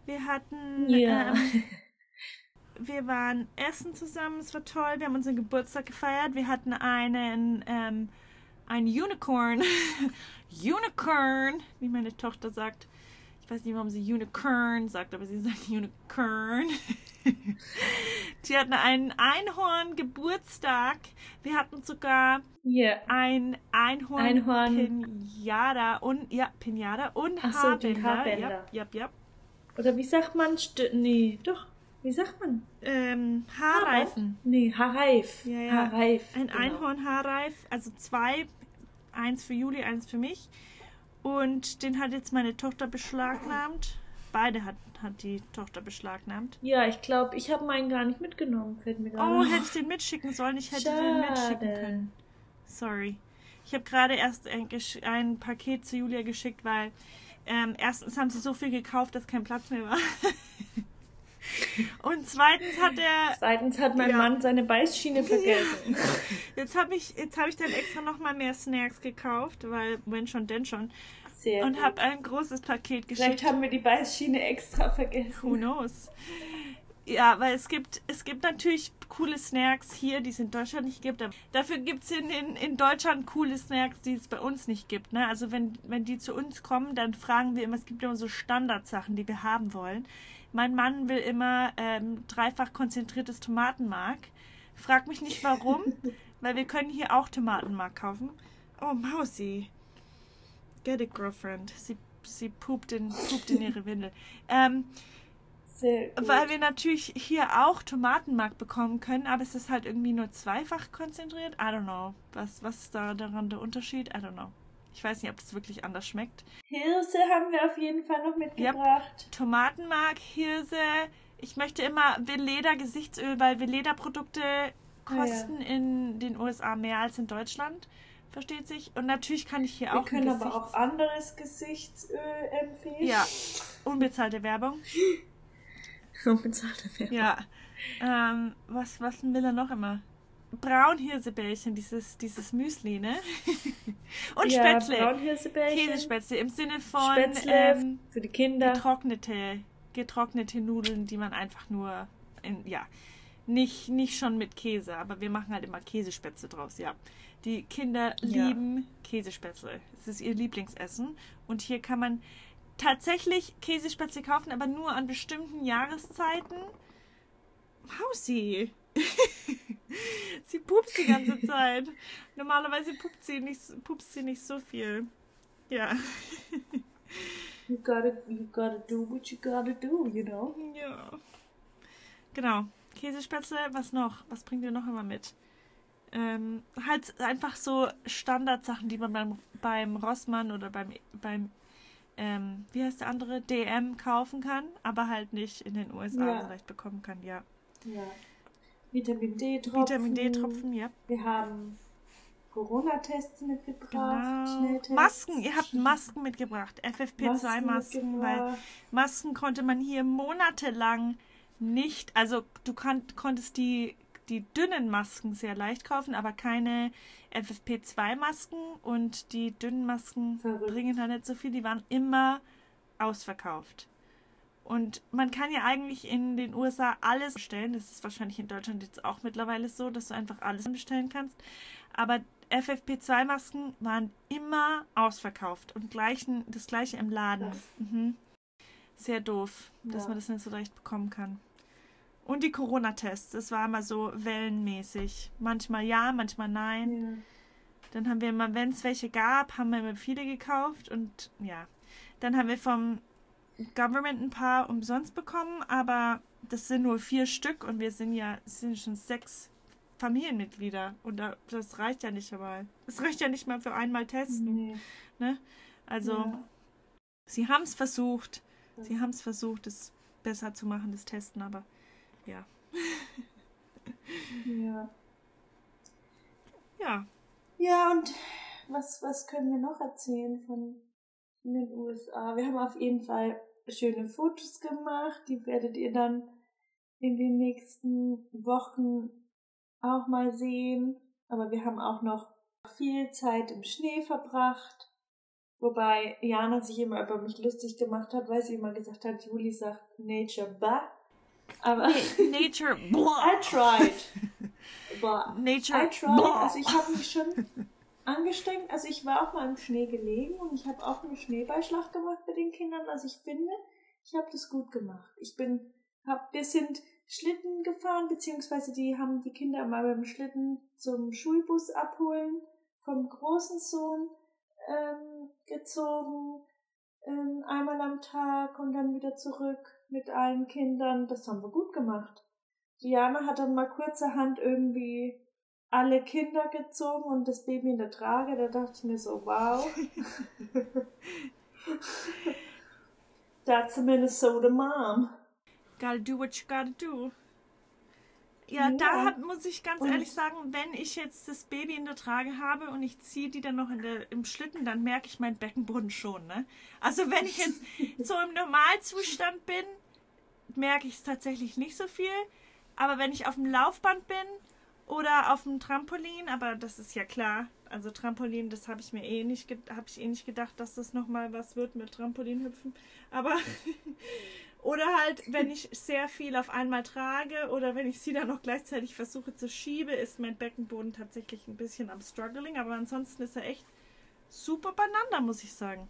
Wir hatten. Ja. Ähm, wir waren essen zusammen, es war toll. Wir haben unseren Geburtstag gefeiert. Wir hatten einen, ähm, ein Unicorn. Unicorn, wie meine Tochter sagt. Ich weiß nicht, warum sie Unicorn sagt, aber sie sagt Unicorn. sie hatten einen Einhorn-Geburtstag. Wir hatten sogar yeah. ein Einhorn, Einhorn. Pinata und ja, Pinata und Ach so, Haarbänder. Haarbänder. Ja, ja, ja. Oder wie sagt man? St nee, doch. Wie sagt man? Ähm, Haarreifen. Nee, Haarreif. Ja, ja. Haarreif. Ein genau. Einhorn-Haarreif, also zwei. Eins für Juli, eins für mich. Und den hat jetzt meine Tochter beschlagnahmt. Beide hat, hat die Tochter beschlagnahmt. Ja, ich glaube, ich habe meinen gar nicht mitgenommen. Fällt mir oh, hätte ich den mitschicken sollen. Ich hätte Schade. den mitschicken können. Sorry. Ich habe gerade erst ein, ein, Paket zu Julia geschickt, weil ähm, erstens haben sie so viel gekauft, dass kein Platz mehr war. Und zweitens hat er. Zweitens hat mein ja. Mann seine Beißschiene vergessen. Jetzt habe ich, hab ich dann extra nochmal mehr Snacks gekauft, weil wenn schon, denn schon. Sehr und habe ein großes Paket geschickt. Vielleicht haben wir die Beißschiene extra vergessen. Who knows? Ja, weil es gibt, es gibt natürlich coole Snacks hier, die es in Deutschland nicht gibt. Dafür gibt es in, in, in Deutschland coole Snacks, die es bei uns nicht gibt. Ne? Also wenn, wenn die zu uns kommen, dann fragen wir immer, es gibt immer so Standardsachen, die wir haben wollen. Mein Mann will immer ähm, dreifach konzentriertes Tomatenmark. Frag mich nicht warum, weil wir können hier auch Tomatenmark kaufen. Oh, Mausi. Get it, girlfriend. Sie, sie pupt, in, pupt in ihre Windel. Ähm, weil wir natürlich hier auch Tomatenmark bekommen können, aber es ist halt irgendwie nur zweifach konzentriert. I don't know. Was, was ist da daran der Unterschied? I don't know. Ich weiß nicht, ob das wirklich anders schmeckt. Hirse haben wir auf jeden Fall noch mitgebracht. Tomatenmark, Hirse. Ich möchte immer Veleda Gesichtsöl, weil Veleda Produkte kosten in den USA mehr als in Deutschland. Versteht sich? Und natürlich kann ich hier Wir auch ein können aber auch anderes Gesichtsöl empfehlen. Ja, unbezahlte Werbung. Unbezahlte Werbung. Ja. Ähm, was, was will er noch immer? Braunhirsebällchen, dieses, dieses Müsli, ne? Und ja, Spätzle. Braunhirsebällchen. Käsespätzle im Sinne von Spätzle ähm, für die Kinder. getrocknete, getrocknete Nudeln, die man einfach nur in, ja, nicht, nicht schon mit Käse, aber wir machen halt immer Käsespätzle draus, ja. Die Kinder Ja. lieben Käsespätzle. Es ist ihr Lieblingsessen. Und hier kann man tatsächlich Käsespätzle kaufen, aber nur an bestimmten Jahreszeiten. Mausi! sie pupst die ganze Zeit. Normalerweise pupst sie nicht, pupst sie nicht so viel. Ja. You gotta, you gotta do what you gotta do, you know. Ja. Genau. Käsespätzle, was noch? Was bringt ihr noch immer mit? Ähm, halt einfach so Standardsachen, die man beim, beim Rossmann oder beim, beim ähm, wie heißt der andere? DM kaufen kann, aber halt nicht in den USA Ja. bekommen kann, ja. Ja. Vitamin D-Tropfen. Vitamin D-Tropfen, ja. Wir haben Corona-Tests mitgebracht. Genau. Masken, ihr habt Masken mitgebracht. FFP2-Masken, weil mitgebracht. Masken konnte man hier monatelang nicht, also du konntest die, die dünnen Masken sehr leicht kaufen, aber keine FFP2-Masken und die dünnen Masken Verrückt. bringen da nicht so viel, die waren immer ausverkauft. Und man kann ja eigentlich in den USA alles bestellen. Das ist wahrscheinlich in Deutschland jetzt auch mittlerweile so, dass du einfach alles bestellen kannst. Aber FFP2-Masken waren immer ausverkauft und gleichen, das gleiche im Laden. Mhm. Sehr doof, dass Ja. man das nicht so leicht bekommen kann. Und die Corona-Tests, das war immer so wellenmäßig. Manchmal ja, manchmal nein. Ja. Dann haben wir immer, wenn es welche gab, haben wir immer viele gekauft und ja. Dann haben wir vom Government ein paar umsonst bekommen, aber das sind nur vier Stück und wir sind ja, sind schon sechs Familienmitglieder und da, das reicht ja nicht einmal. Das reicht ja nicht mal für einmal testen. Nee. Also Ja. sie haben es versucht, sie haben es versucht, es besser zu machen, das Testen, aber ja. Ja. Ja, Ja, und was, was können wir noch erzählen von in den USA? Wir haben auf jeden Fall schöne Fotos gemacht. Die werdet ihr dann in den nächsten Wochen auch mal sehen. Aber wir haben auch noch viel Zeit im Schnee verbracht. Wobei Jana sich immer über mich lustig gemacht hat, weil sie immer gesagt hat, Juli sagt Nature bah. Aber Nature, I tried. Bah. Nature, I tried. Also ich habe mich schon angestrengt. Also ich war auch mal im Schnee gelegen und ich habe auch einen Schneeballschlag gemacht mit den Kindern. Also ich finde, ich habe das gut gemacht. Ich bin, hab, wir sind Schlitten gefahren, beziehungsweise die haben die Kinder mal beim Schlitten zum Schulbus abholen vom großen Sohn ähm, gezogen, ähm, einmal am Tag und dann wieder zurück mit allen Kindern. Das haben wir gut gemacht. Diana hat dann mal kurzerhand irgendwie alle Kinder gezogen und das Baby in der Trage. Da dachte ich mir so, wow. That's a Minnesota mom. Gotta do what you gotta do. Ja, Ja. da hat, muss ich ganz Und- ehrlich sagen, wenn ich jetzt das Baby in der Trage habe und ich ziehe die dann noch der, im Schlitten, dann merke ich meinen Beckenboden schon. Ne? Also wenn ich jetzt so im Normalzustand bin, merke ich es tatsächlich nicht so viel. Aber wenn ich auf dem Laufband bin oder auf dem Trampolin, aber das ist ja klar, also Trampolin, das habe ich mir eh nicht, habe ich eh nicht gedacht, dass das nochmal was wird mit Trampolinhüpfen. Aber oder halt, wenn ich sehr viel auf einmal trage oder wenn ich sie dann noch gleichzeitig versuche zu schieben, ist mein Beckenboden tatsächlich ein bisschen am struggling. Aber ansonsten ist er echt super beieinander, muss ich sagen.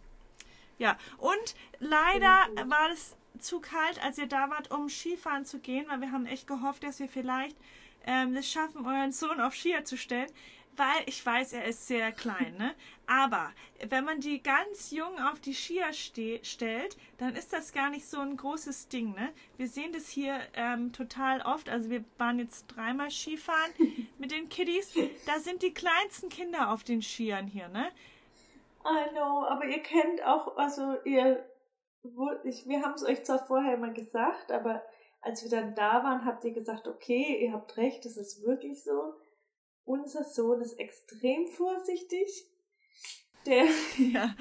Ja, und leider war es zu kalt, als ihr da wart, um Skifahren zu gehen, weil wir haben echt gehofft, dass wir vielleicht ähm, es schaffen, euren Sohn auf Skier zu stellen, weil ich weiß, er ist sehr klein, ne? Aber wenn man die ganz jung auf die Skier stellt, dann ist das gar nicht so ein großes Ding, ne? Wir sehen das hier ähm, total oft. Also wir waren jetzt dreimal Skifahren mit den Kiddies. Da sind die kleinsten Kinder auf den Skiern hier, ne? I know, aber ihr kennt auch, also ihr, ich, wir haben es euch zwar vorher mal gesagt, aber als wir dann da waren, habt ihr gesagt, okay, ihr habt recht, es ist wirklich so unser Sohn ist extrem vorsichtig. Der, ja.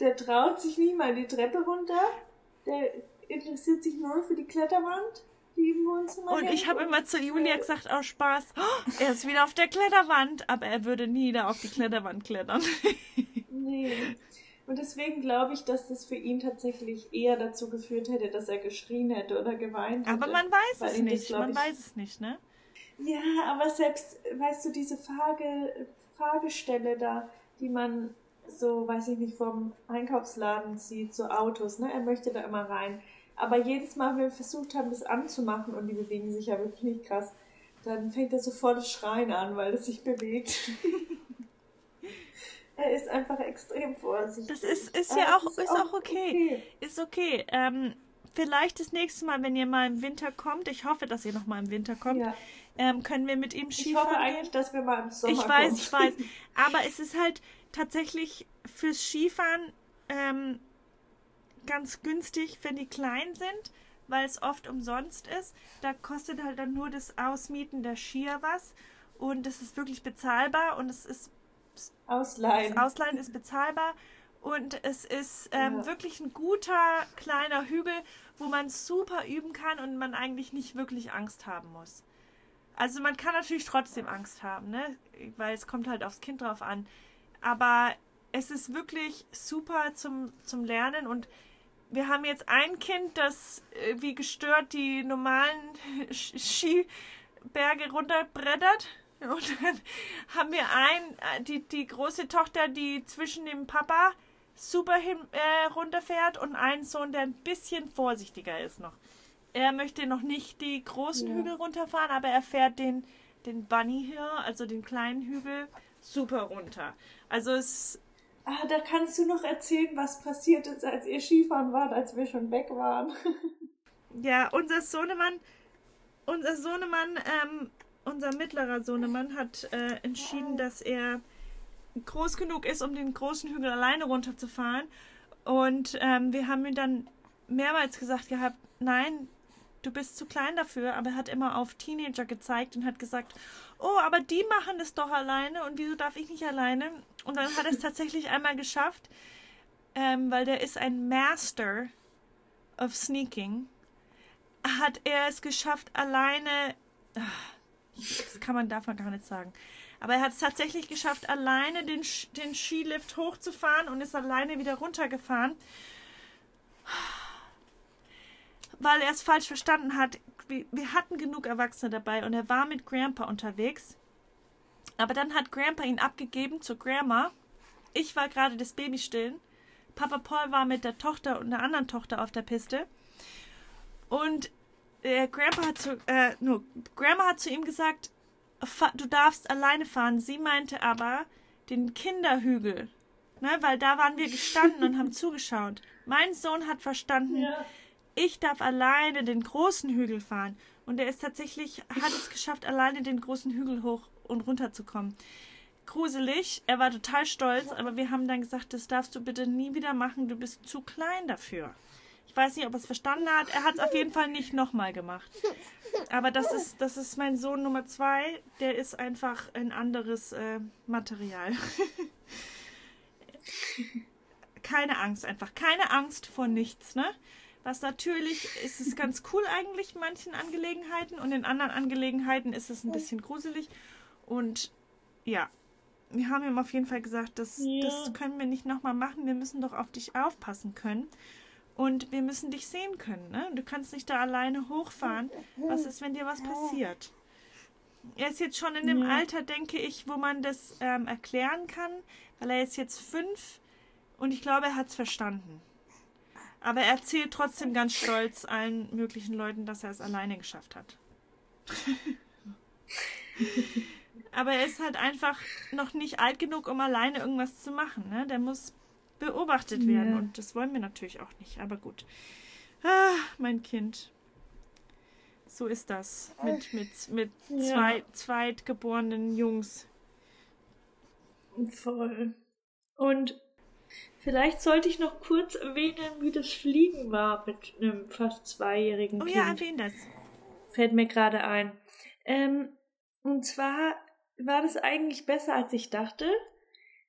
der traut sich nie mal die Treppe runter. Der interessiert sich nur für die Kletterwand, die im Wohnzimmer Und ich habe immer zu Julia gesagt, aus Spaß, oh, er ist wieder auf der Kletterwand, aber er würde nie da auf die Kletterwand klettern. nee. Und deswegen glaube ich, dass das für ihn tatsächlich eher dazu geführt hätte, dass er geschrien hätte oder geweint hätte. Aber man weiß es nicht, das, man ich, weiß es nicht, ne? Ja, aber selbst, weißt du, diese Fahrge Fahrgestelle da, die man so, weiß ich nicht, vom Einkaufsladen sieht, so Autos, ne? Er möchte da immer rein. Aber jedes Mal, wenn wir versucht haben, das anzumachen, und die bewegen sich ja wirklich nicht krass, dann fängt er sofort das Schreien an, weil es sich bewegt. er ist einfach extrem vorsichtig. Das ist, ist ja auch, ist, ist auch okay. okay. Ist okay. Ähm, vielleicht das nächste Mal, wenn ihr mal im Winter kommt, ich hoffe, dass ihr noch mal im Winter kommt, ja ähm, können wir mit ihm Skifahren. Ich hoffe eigentlich, dass wir mal im Sommer Ich weiß, kommen. ich weiß. Aber es ist halt tatsächlich fürs Skifahren ähm, ganz günstig, wenn die klein sind, weil es oft umsonst ist. Da kostet halt dann nur das Ausmieten der Skier was. Und es ist wirklich bezahlbar und es ist. Ausleihen. Das Ausleihen ist bezahlbar. Und es ist ähm, ja. wirklich ein guter kleiner Hügel, wo man super üben kann und man eigentlich nicht wirklich Angst haben muss. Also man kann natürlich trotzdem Angst haben, ne? Weil es kommt halt aufs Kind drauf an. Aber es ist wirklich super zum, zum Lernen und wir haben jetzt ein Kind, das äh, wie gestört die normalen Skiberge runterbrettert. Und dann haben wir ein, äh, die, die große Tochter, die zwischen dem Papa super hin, äh, runterfährt und einen Sohn, der ein bisschen vorsichtiger ist noch er möchte noch nicht die großen ja. Hügel runterfahren, aber er fährt den, den Bunny Hill, also den kleinen Hügel, super runter. Also es. Ah, da kannst du noch erzählen, was passiert ist, als ihr Skifahren wart, als wir schon weg waren. ja, unser Sohnemann, unser Sohnemann, ähm, unser mittlerer Sohnemann hat äh, entschieden, dass er groß genug ist, um den großen Hügel alleine runterzufahren. Und ähm, wir haben ihm dann mehrmals gesagt gehabt, nein, du bist zu klein dafür, aber er hat immer auf Teenager gezeigt und hat gesagt, oh, aber die machen das doch alleine und wieso darf ich nicht alleine? Und dann hat er es tatsächlich einmal geschafft, ähm, weil der ist ein Master of Sneaking, hat er es geschafft, alleine, ach, das kann man, darf man gar nicht sagen, aber er hat es tatsächlich geschafft, alleine den, den Skilift hochzufahren und ist alleine wieder runtergefahren weil er es falsch verstanden hat. Wir hatten genug Erwachsene dabei und er war mit Grandpa unterwegs. Aber dann hat Grandpa ihn abgegeben zu Grandma. Ich war gerade das Baby stillen. Papa Paul war mit der Tochter und der anderen Tochter auf der Piste. Und äh, Grandpa, hat zu, äh, no, Grandma hat zu ihm gesagt, du darfst alleine fahren. Sie meinte aber den Kinderhügel. Ne, weil da waren wir gestanden und haben zugeschaut. Mein Sohn hat verstanden, ja ich darf alleine den großen Hügel fahren. Und er ist tatsächlich, hat es geschafft, alleine den großen Hügel hoch und runter zu kommen. Gruselig, er war total stolz, aber wir haben dann gesagt, das darfst du bitte nie wieder machen, du bist zu klein dafür. Ich weiß nicht, ob er es verstanden hat. Er hat es auf jeden Fall nicht nochmal gemacht. Aber das ist, das ist mein Sohn Nummer zwei. Der ist einfach ein anderes äh, Material. keine Angst, einfach keine Angst vor nichts, ne? Was natürlich ist es ganz cool eigentlich in manchen Angelegenheiten und in anderen Angelegenheiten ist es ein bisschen gruselig. Und ja, wir haben ihm auf jeden Fall gesagt, das, ja. das können wir nicht nochmal machen. Wir müssen doch auf dich aufpassen können. Und wir müssen dich sehen können. Ne? Du kannst nicht da alleine hochfahren. Was ist, wenn dir was passiert? Er ist jetzt schon in dem ja. Alter, denke ich, wo man das ähm, erklären kann, weil er ist jetzt fünf und ich glaube, er hat es verstanden. Aber er erzählt trotzdem ganz stolz allen möglichen Leuten, dass er es alleine geschafft hat. Aber er ist halt einfach noch nicht alt genug, um alleine irgendwas zu machen. Ne? Der muss beobachtet werden. Ja. Und das wollen wir natürlich auch nicht. Aber gut. Ah, mein Kind. So ist das mit, mit, mit ja. zwei zweitgeborenen Jungs. Voll. Und vielleicht sollte ich noch kurz erwähnen, wie das Fliegen war mit einem fast zweijährigen oh, Kind. Oh ja, erwähne das. Fällt mir gerade ein. Ähm, und zwar war das eigentlich besser, als ich dachte.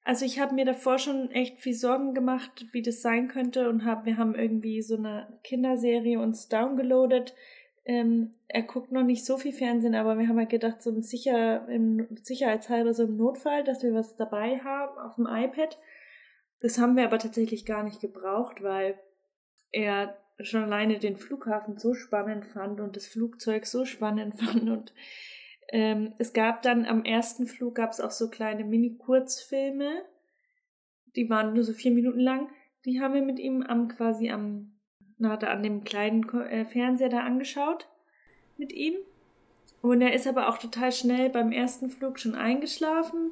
Also ich habe mir davor schon echt viel Sorgen gemacht, wie das sein könnte und hab, wir haben irgendwie so eine Kinderserie uns downgeloadet. Ähm, er guckt noch nicht so viel Fernsehen, aber wir haben halt gedacht, so sicher, im, sicherheitshalber so im Notfall, dass wir was dabei haben auf dem iPad. Das haben wir aber tatsächlich gar nicht gebraucht, weil er schon alleine den Flughafen so spannend fand und das Flugzeug so spannend fand und ähm, es gab dann am ersten Flug gab es auch so kleine Mini-Kurzfilme, die waren nur so vier Minuten lang. Die haben wir mit ihm am quasi am na, da an dem kleinen äh, Fernseher da angeschaut mit ihm. Und er ist aber auch total schnell beim ersten Flug schon eingeschlafen,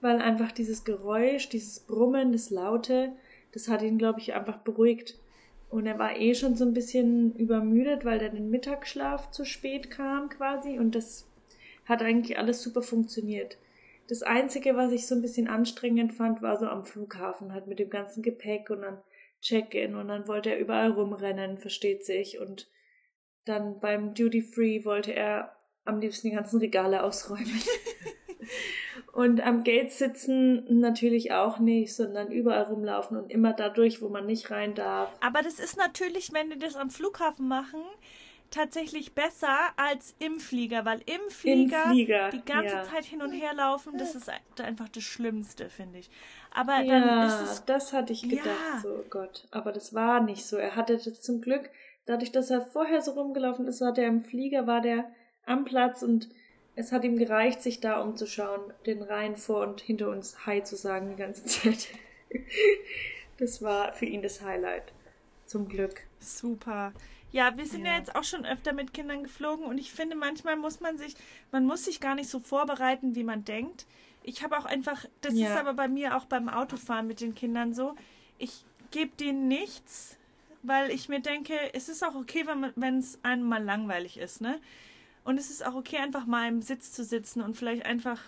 weil einfach dieses Geräusch, dieses Brummen, das Laute, das hat ihn, glaube ich, einfach beruhigt. Und er war eh schon so ein bisschen übermüdet, weil der den Mittagsschlaf zu spät kam quasi und das hat eigentlich alles super funktioniert. Das Einzige, was ich so ein bisschen anstrengend fand, war so am Flughafen, halt mit dem ganzen Gepäck und dann Check-in und dann wollte er überall rumrennen, versteht sich. Und dann beim Duty Free wollte er am liebsten die ganzen Regale ausräumen. und am Gate sitzen natürlich auch nicht, sondern überall rumlaufen und immer dadurch, wo man nicht rein darf. Aber das ist natürlich, wenn die das am Flughafen machen, tatsächlich besser als im Flieger, weil im Flieger, Im Flieger die ganze ja. Zeit hin und her laufen, das ist einfach das Schlimmste, finde ich. Aber ja, dann ist es. Das hatte ich gedacht, ja. so oh Gott. Aber das war nicht so. Er hatte das zum Glück, dadurch, dass er vorher so rumgelaufen ist, war der im Flieger, war der am Platz und es hat ihm gereicht, sich da umzuschauen, den Reihen vor und hinter uns Hi zu sagen die ganze Zeit. das war für ihn das Highlight. Zum Glück. Super. Ja, wir sind ja. ja. jetzt auch schon öfter mit Kindern geflogen und ich finde, manchmal muss man sich, man muss sich gar nicht so vorbereiten, wie man denkt. Ich habe auch einfach, das ja. ist aber bei mir auch beim Autofahren mit den Kindern so, ich gebe denen nichts, weil ich mir denke, es ist auch okay, wenn es einem mal langweilig ist, ne? Und es ist auch okay, einfach mal im Sitz zu sitzen und vielleicht einfach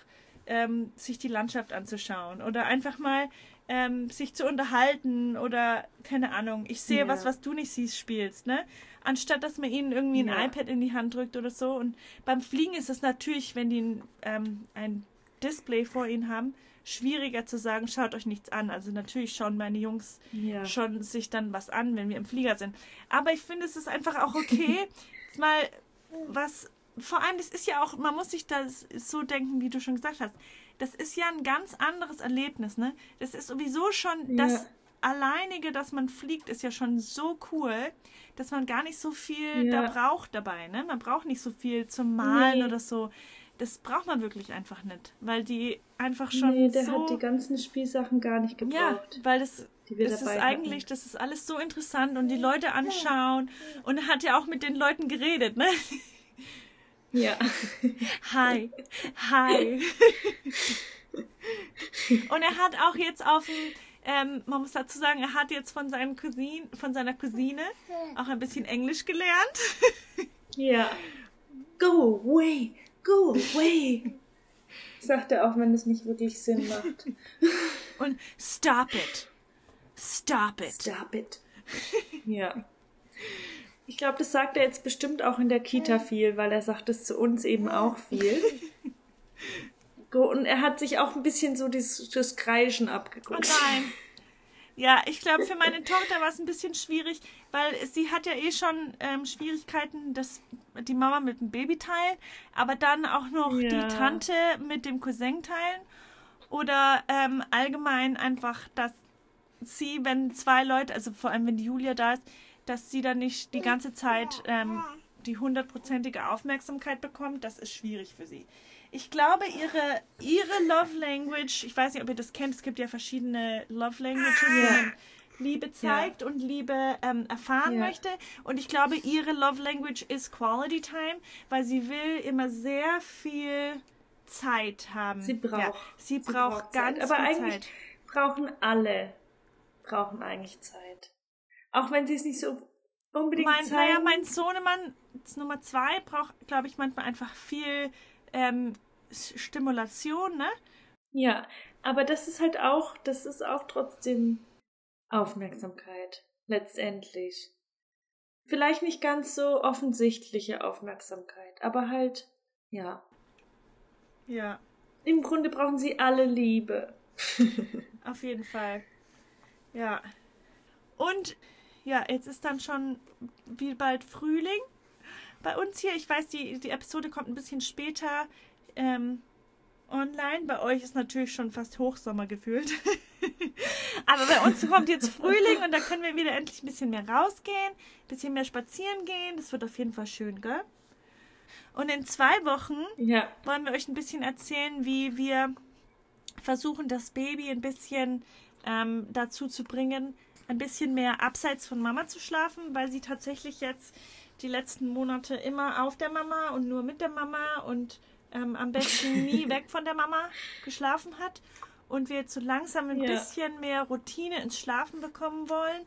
ähm, sich die Landschaft anzuschauen oder einfach mal ähm, sich zu unterhalten oder keine Ahnung, ich sehe ja. was, was du nicht siehst, spielst, ne? Anstatt dass man ihnen irgendwie ein ja. iPad in die Hand drückt oder so. Und beim Fliegen ist es natürlich, wenn die ein, ähm, ein Display vor ihnen haben, schwieriger zu sagen, schaut euch nichts an. Also natürlich schauen meine Jungs ja. schon sich dann was an, wenn wir im Flieger sind. Aber ich finde, es ist einfach auch okay, mal was, vor allem, das ist ja auch, man muss sich das so denken, wie du schon gesagt hast das ist ja ein ganz anderes Erlebnis, ne? Das ist sowieso schon ja. das alleinige, dass man fliegt, ist ja schon so cool, dass man gar nicht so viel ja. da braucht dabei, ne? Man braucht nicht so viel zum Malen nee. oder so. Das braucht man wirklich einfach nicht, weil die einfach schon nee, der so hat die ganzen Spielsachen gar nicht gebraucht. Ja, weil das das ist eigentlich, hatten. das ist alles so interessant und die Leute anschauen und er hat ja auch mit den Leuten geredet, ne? Ja. Hi. Hi. Und er hat auch jetzt auf dem, ähm, man muss dazu sagen, er hat jetzt von, seinem Cousin, von seiner Cousine auch ein bisschen Englisch gelernt. Ja. Go away, go away. Sagt er auch, wenn es nicht wirklich Sinn macht. Und stop it. Stop it. Stop it. Ja. Ich glaube, das sagt er jetzt bestimmt auch in der Kita viel, weil er sagt es zu uns eben auch viel. Und er hat sich auch ein bisschen so das, das Kreischen abgeguckt. Oh nein. Ja, ich glaube, für meine Tochter war es ein bisschen schwierig, weil sie hat ja eh schon ähm, Schwierigkeiten, dass die Mama mit dem Baby teilen, aber dann auch noch ja. die Tante mit dem Cousin teilen. Oder ähm, allgemein einfach, dass sie, wenn zwei Leute, also vor allem wenn Julia da ist, dass sie dann nicht die ganze Zeit ähm, die hundertprozentige Aufmerksamkeit bekommt, das ist schwierig für sie. Ich glaube, ihre, ihre Love Language, ich weiß nicht, ob ihr das kennt, es gibt ja verschiedene Love Languages, ja. Liebe zeigt und Liebe ähm, erfahren möchte. Und ich glaube, ihre Love Language ist Quality Time, weil sie will immer sehr viel Zeit haben. Sie braucht. Sie, sie, braucht, braucht ganz Aber eigentlich Zeit. brauchen alle brauchen eigentlich Zeit. Auch wenn sie es nicht so unbedingt mein, zeigen. Naja, mein Sohnemann Nummer zwei braucht, glaube ich, manchmal einfach viel ähm, Stimulation, ne? Ja, aber das ist halt auch, das ist auch trotzdem Aufmerksamkeit, letztendlich. Vielleicht nicht ganz so offensichtliche Aufmerksamkeit, aber halt, ja. Ja. Im Grunde brauchen sie alle Liebe. Auf jeden Fall. Ja. Und ja, jetzt ist dann schon wie bald Frühling bei uns hier. Ich weiß, die, die Episode kommt ein bisschen später ähm, online. Bei euch ist natürlich schon fast Hochsommer gefühlt. Aber bei uns kommt jetzt Frühling und da können wir wieder endlich ein bisschen mehr rausgehen, ein bisschen mehr spazieren gehen. Das wird auf jeden Fall schön, gell? Und in zwei Wochen ja. wollen wir euch ein bisschen erzählen, wie wir versuchen, das Baby ein bisschen ähm, dazu zu bringen, ein bisschen mehr abseits von Mama zu schlafen, weil sie tatsächlich jetzt die letzten Monate immer auf der Mama und nur mit der Mama und ähm, am besten nie weg von der Mama geschlafen hat und wir jetzt so langsam ein ja. bisschen mehr Routine ins Schlafen bekommen wollen.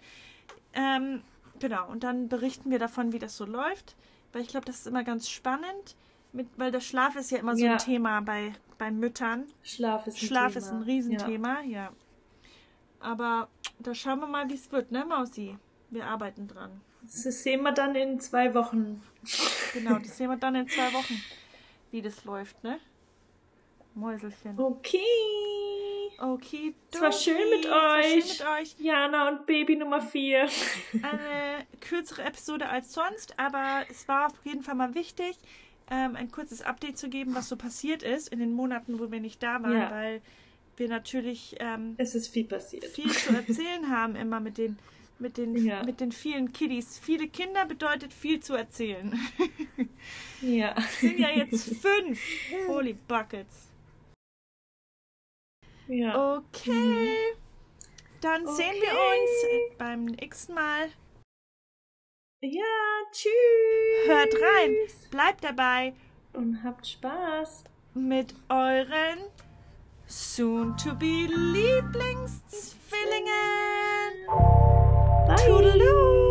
Ähm, genau, und dann berichten wir davon, wie das so läuft, weil ich glaube, das ist immer ganz spannend, mit, weil der Schlaf ist ja immer so ja. ein Thema bei, bei Müttern. Schlaf ist ein Schlaf Thema. ist ein Riesenthema, ja. ja. Aber da schauen wir mal, wie es wird, ne, Mausi? Wir arbeiten dran. Das sehen wir dann in zwei Wochen. Genau, das sehen wir dann in zwei Wochen wie das läuft, ne? Mäuselchen. Okay. Okay, es war schön mit euch. Schön mit euch. Jana und Baby Nummer 4. Eine kürzere Episode als sonst, aber es war auf jeden Fall mal wichtig, ähm, ein kurzes Update zu geben, was so passiert ist in den Monaten, wo wir nicht da waren, ja. weil wir natürlich ähm, es ist viel passiert. Viel zu erzählen haben immer mit den mit den, ja. mit den vielen Kiddies. Viele Kinder bedeutet viel zu erzählen. Ja. Es sind ja jetzt fünf. Holy Buckets. Ja. Okay. Mhm. Dann okay. sehen wir uns beim nächsten Mal. Ja, tschüss. Hört rein. Bleibt dabei. Und habt Spaß. Mit euren soon-to-be Lieblingszwillingen. Bye. Toodaloo.